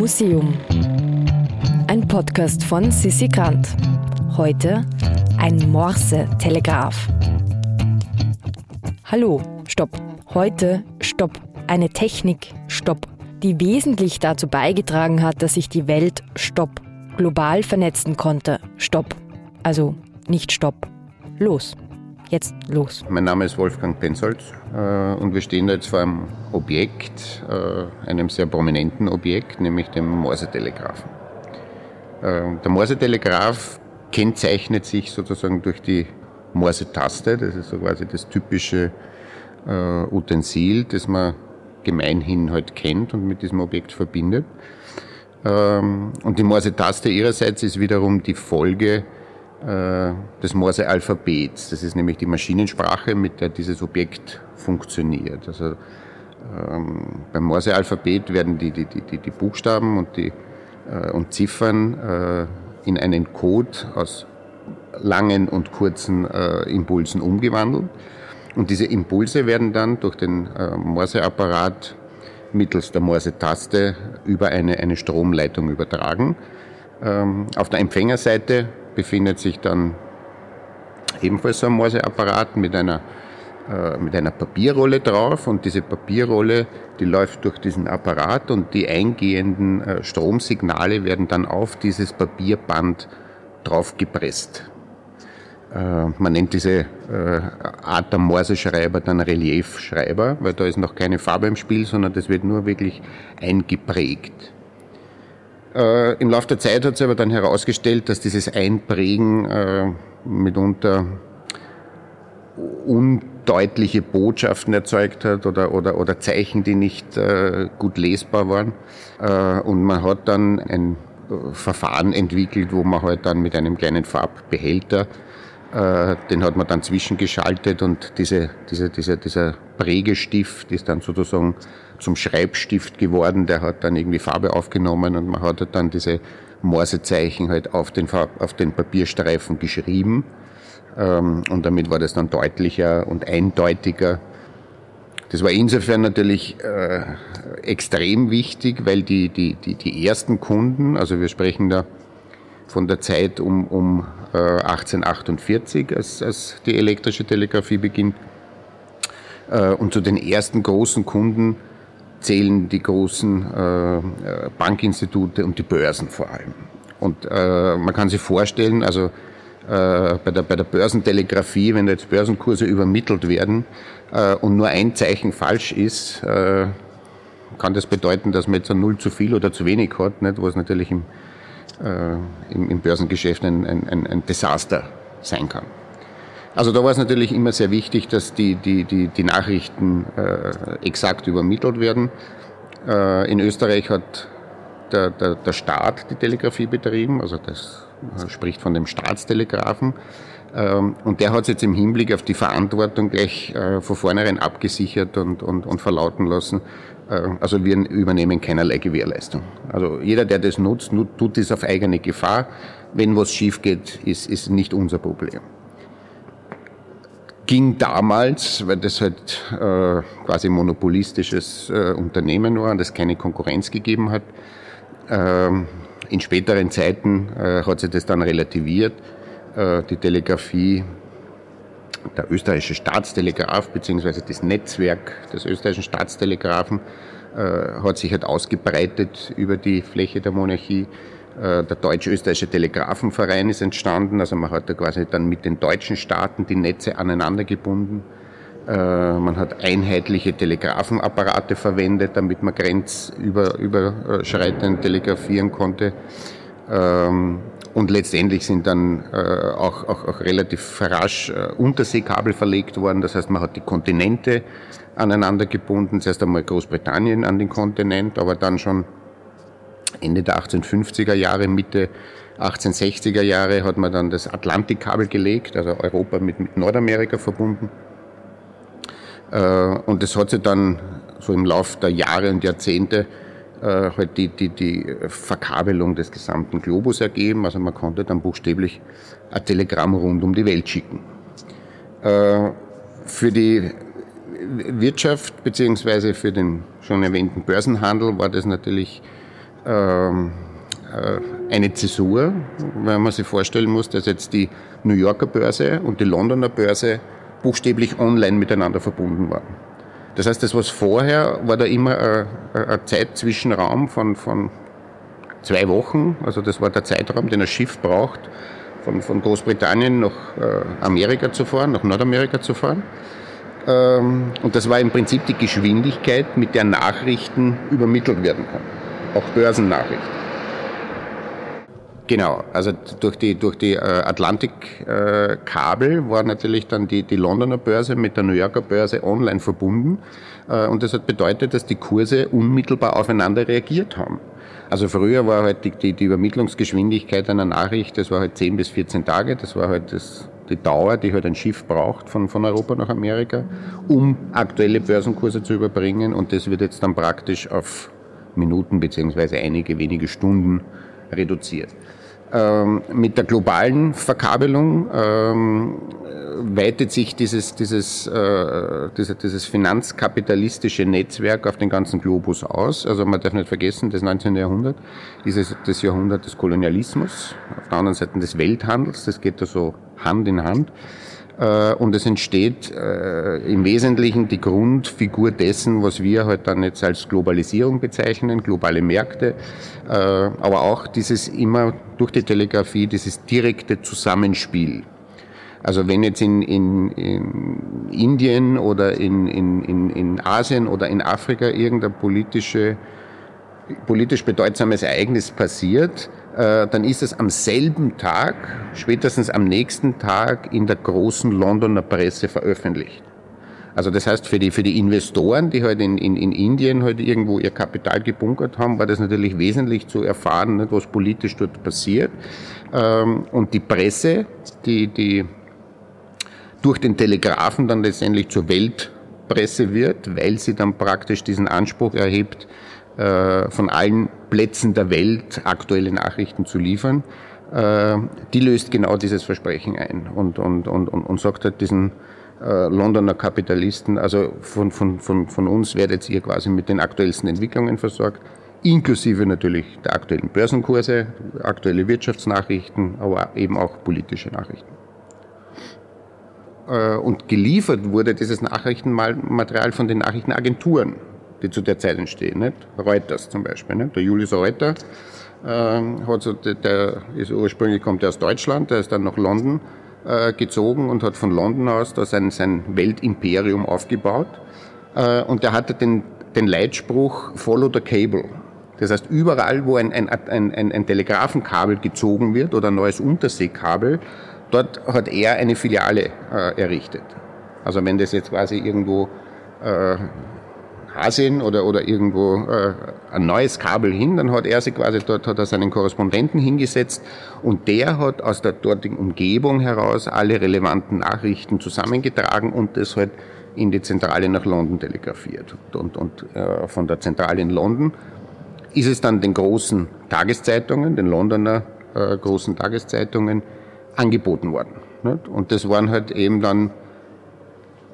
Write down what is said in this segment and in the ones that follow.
Museum. Ein Podcast von Sissi Grant. Heute ein Morse-Telegraph. Hallo, stopp. Heute stopp. Eine Technik, stopp. Die wesentlich dazu beigetragen hat, dass sich die Welt, stopp, global vernetzen konnte, stopp. Also nicht stopp. Los. Jetzt los. Mein Name ist Wolfgang Pensolz äh, und wir stehen jetzt vor einem Objekt, äh, einem sehr prominenten Objekt, nämlich dem Morse-Telegraphen. Äh, der Morse-Telegraph kennzeichnet sich sozusagen durch die Morse-Taste, das ist so quasi das typische äh, Utensil, das man gemeinhin halt kennt und mit diesem Objekt verbindet. Ähm, und die Morse-Taste ihrerseits ist wiederum die Folge des Morse-Alphabets. Das ist nämlich die Maschinensprache, mit der dieses Objekt funktioniert. Also ähm, beim Morse-Alphabet werden die, die, die, die Buchstaben und, die, äh, und Ziffern äh, in einen Code aus langen und kurzen äh, Impulsen umgewandelt. Und diese Impulse werden dann durch den äh, Morse-Apparat mittels der Morse-Taste über eine, eine Stromleitung übertragen. Ähm, auf der Empfängerseite befindet sich dann ebenfalls so ein Morseapparat mit einer, äh, mit einer Papierrolle drauf und diese Papierrolle, die läuft durch diesen Apparat und die eingehenden äh, Stromsignale werden dann auf dieses Papierband drauf gepresst. Äh, man nennt diese äh, Art der Morseschreiber dann Reliefschreiber, weil da ist noch keine Farbe im Spiel, sondern das wird nur wirklich eingeprägt. Äh, Im Laufe der Zeit hat sich aber dann herausgestellt, dass dieses Einprägen äh, mitunter undeutliche Botschaften erzeugt hat oder, oder, oder Zeichen, die nicht äh, gut lesbar waren. Äh, und man hat dann ein äh, Verfahren entwickelt, wo man halt dann mit einem kleinen Farbbehälter äh, den hat man dann zwischengeschaltet und diese, diese, diese, dieser Prägestift ist dann sozusagen zum Schreibstift geworden. Der hat dann irgendwie Farbe aufgenommen und man hat dann diese Morsezeichen halt auf den, auf den Papierstreifen geschrieben. Ähm, und damit war das dann deutlicher und eindeutiger. Das war insofern natürlich äh, extrem wichtig, weil die, die, die, die ersten Kunden, also wir sprechen da von der Zeit um, um 1848, äh, als, als die elektrische Telegrafie beginnt. Äh, und zu den ersten großen Kunden zählen die großen äh, Bankinstitute und die Börsen vor allem. Und man kann sich vorstellen, also bei der, bei der Börsentelegrafie, wenn jetzt Börsenkurse übermittelt werden und nur ein Zeichen falsch ist, kann das bedeuten, dass man jetzt ein Null zu viel oder zu wenig hat, nicht? was natürlich im äh, im, im, Börsengeschäft ein, ein, ein Desaster sein kann. Also da war es natürlich immer sehr wichtig, dass die, die, die, die Nachrichten äh, exakt übermittelt werden. Äh, in Österreich hat der, der, der Staat die Telegrafie betrieben, also das spricht von dem Staatstelegrafen. Ähm, und der hat es jetzt im Hinblick auf die Verantwortung gleich äh, von vornherein abgesichert und, und, und verlauten lassen, äh, also wir übernehmen keinerlei Gewährleistung. Also jeder, der das nutzt, tut das auf eigene Gefahr. Wenn was schief geht, ist, ist nicht unser Problem. Ging damals, weil das halt äh, quasi monopolistisches äh, Unternehmen war und es keine Konkurrenz gegeben hat. Ähm, in späteren Zeiten äh, hat sich das dann relativiert. Äh, die Telegrafie der österreichische Staatstelegraph beziehungsweise das Netzwerk des österreichischen Staatstelegraphen äh, hat sich halt ausgebreitet über die Fläche der Monarchie. Äh, der Deutsch-Österreichische Telegrafenverein ist entstanden, also man hat da quasi dann mit den deutschen Staaten die Netze aneinander gebunden. Äh, man hat einheitliche Telegrafenapparate verwendet, damit man grenzüberschreitend telegrafieren konnte. Ähm, und letztendlich sind dann äh, auch, auch, auch relativ rasch äh, Unterseekabel verlegt worden. Das heißt, man hat die Kontinente aneinander gebunden. Zuerst einmal Großbritannien an den Kontinent, aber dann schon Ende der 1850er Jahre, Mitte 1860er Jahre hat man dann das Atlantikkabel gelegt, also Europa mit, mit Nordamerika verbunden. Äh, und das hat sich dann so im Laufe der Jahre und Jahrzehnte äh, halt die, die, die Verkabelung des gesamten Globus ergeben. Also man konnte dann buchstäblich ein Telegramm rund um die Welt schicken. Äh, für die Wirtschaft beziehungsweise für den schon erwähnten Börsenhandel war das natürlich ähm, äh, eine Zäsur, wenn man sich vorstellen muss, dass jetzt die New Yorker Börse und die Londoner Börse buchstäblich online miteinander verbunden waren. Das heißt, das was vorher war da immer ein, ein Zeitzwischenraum von, von zwei Wochen, also das war der Zeitraum, den ein Schiff braucht, von, von Großbritannien nach äh, Amerika zu fahren, nach Nordamerika zu fahren. Ähm, und das war im Prinzip die Geschwindigkeit, mit der Nachrichten übermittelt werden können. Auch Börsennachrichten. Genau, also durch die, durch die äh, Atlantikkabel äh, war natürlich dann die, die Londoner Börse mit der New Yorker Börse online verbunden. Äh, und das hat bedeutet, dass die Kurse unmittelbar aufeinander reagiert haben. Also früher war halt die, die, die Übermittlungsgeschwindigkeit einer Nachricht, das war halt 10 bis 14 Tage, das war halt das, die Dauer, die halt ein Schiff braucht von, von Europa nach Amerika, um aktuelle Börsenkurse zu überbringen. Und das wird jetzt dann praktisch auf Minuten beziehungsweise einige wenige Stunden reduziert. Ähm, mit der globalen Verkabelung ähm, weitet sich dieses, dieses, äh, dieses, dieses finanzkapitalistische Netzwerk auf den ganzen Globus aus. Also man darf nicht vergessen, das 19. Jahrhundert ist das Jahrhundert des Kolonialismus, auf der anderen Seite des Welthandels, das geht da so Hand in Hand. Äh, und es entsteht äh, im Wesentlichen die Grundfigur dessen, was wir heute halt dann jetzt als Globalisierung bezeichnen, globale Märkte, äh, aber auch dieses immer durch die Telegrafie, dieses direkte Zusammenspiel. Also wenn jetzt in, in, in Indien oder in, in, in Asien oder in Afrika irgendein politische, politisch bedeutsames Ereignis passiert, dann ist es am selben Tag, spätestens am nächsten Tag in der großen Londoner Presse veröffentlicht. Also das heißt, für die, für die Investoren, die halt in, in, in Indien halt irgendwo ihr Kapital gebunkert haben, war das natürlich wesentlich zu erfahren, nicht, was politisch dort passiert. Ähm, und die Presse, die, die durch den Telegrafen dann letztendlich zur Weltpresse wird, weil sie dann praktisch diesen Anspruch erhebt, äh, von allen Plätzen der Welt aktuelle Nachrichten zu liefern, äh, die löst genau dieses Versprechen ein und, und, und, und, und sagt halt diesen äh, Londoner Kapitalisten, also von, von, von, von uns werdet ihr quasi mit den aktuellsten Entwicklungen versorgt, inklusive natürlich der aktuellen Börsenkurse, aktuelle Wirtschaftsnachrichten, aber eben auch politische Nachrichten. Und geliefert wurde dieses Nachrichtenmaterial von den Nachrichtenagenturen die zu der Zeit entstehen. Nicht? Reuters zum Beispiel. Nicht? Der Julius Reuter ähm, hat so, der ist ursprünglich kommt er aus Deutschland, der ist dann nach London äh, gezogen und hat von London aus da sein, sein Weltimperium aufgebaut. Äh, und der hatte den, den Leitspruch Follow the Cable. Das heißt, überall, wo ein, ein, ein, ein Telegrafenkabel gezogen wird oder ein neues Unterseekabel, dort hat er eine Filiale äh, errichtet. Also wenn das jetzt quasi irgendwo äh, Asien oder, oder irgendwo äh, ein neues Kabel hin, dann hat er sich quasi dort hat er seinen Korrespondenten hingesetzt und der hat aus der dortigen Umgebung heraus alle relevanten Nachrichten zusammengetragen und das halt in die Zentrale nach London telegrafiert. Und, und äh, von der Zentrale in London ist es dann den großen Tageszeitungen, den Londoner äh, großen Tageszeitungen, angeboten worden. Nicht? Und das waren halt eben dann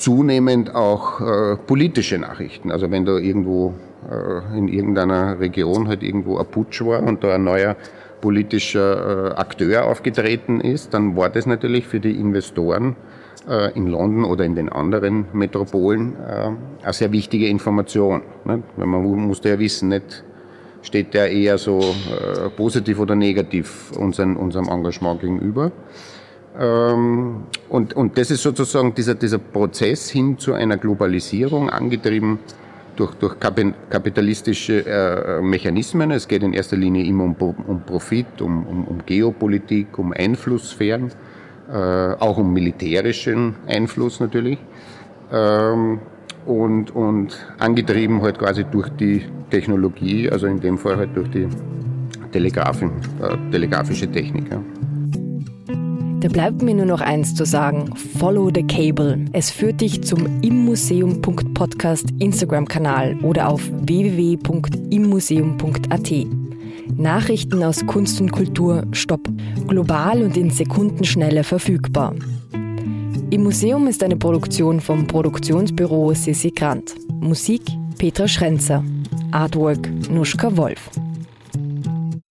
zunehmend auch äh, politische Nachrichten. Also wenn da irgendwo äh, in irgendeiner Region halt irgendwo ein Putsch war und da ein neuer politischer äh, Akteur aufgetreten ist, dann war das natürlich für die Investoren äh, in London oder in den anderen Metropolen äh, eine sehr wichtige Information. Ne? Weil man musste ja wissen, nicht steht der eher so äh, positiv oder negativ unseren, unserem Engagement gegenüber. Ähm, und, und das ist sozusagen dieser, dieser Prozess hin zu einer Globalisierung, angetrieben durch, durch kapitalistische äh, Mechanismen. Es geht in erster Linie immer um, um Profit, um, um, um Geopolitik, um Einflusssphären, äh, auch um militärischen Einfluss natürlich. Ähm, und, und angetrieben halt quasi durch die Technologie, also in dem Fall halt durch die Telegraphen, äh, telegrafische Technik. Ja. Da bleibt mir nur noch eins zu sagen. Follow the Cable. Es führt dich zum immuseum.podcast Instagram-Kanal oder auf www.immuseum.at. Nachrichten aus Kunst und Kultur, stopp. Global und in Sekundenschnelle verfügbar. Im Museum ist eine Produktion vom Produktionsbüro Sissi Grant. Musik Petra Schrenzer. Artwork Nuschka Wolf.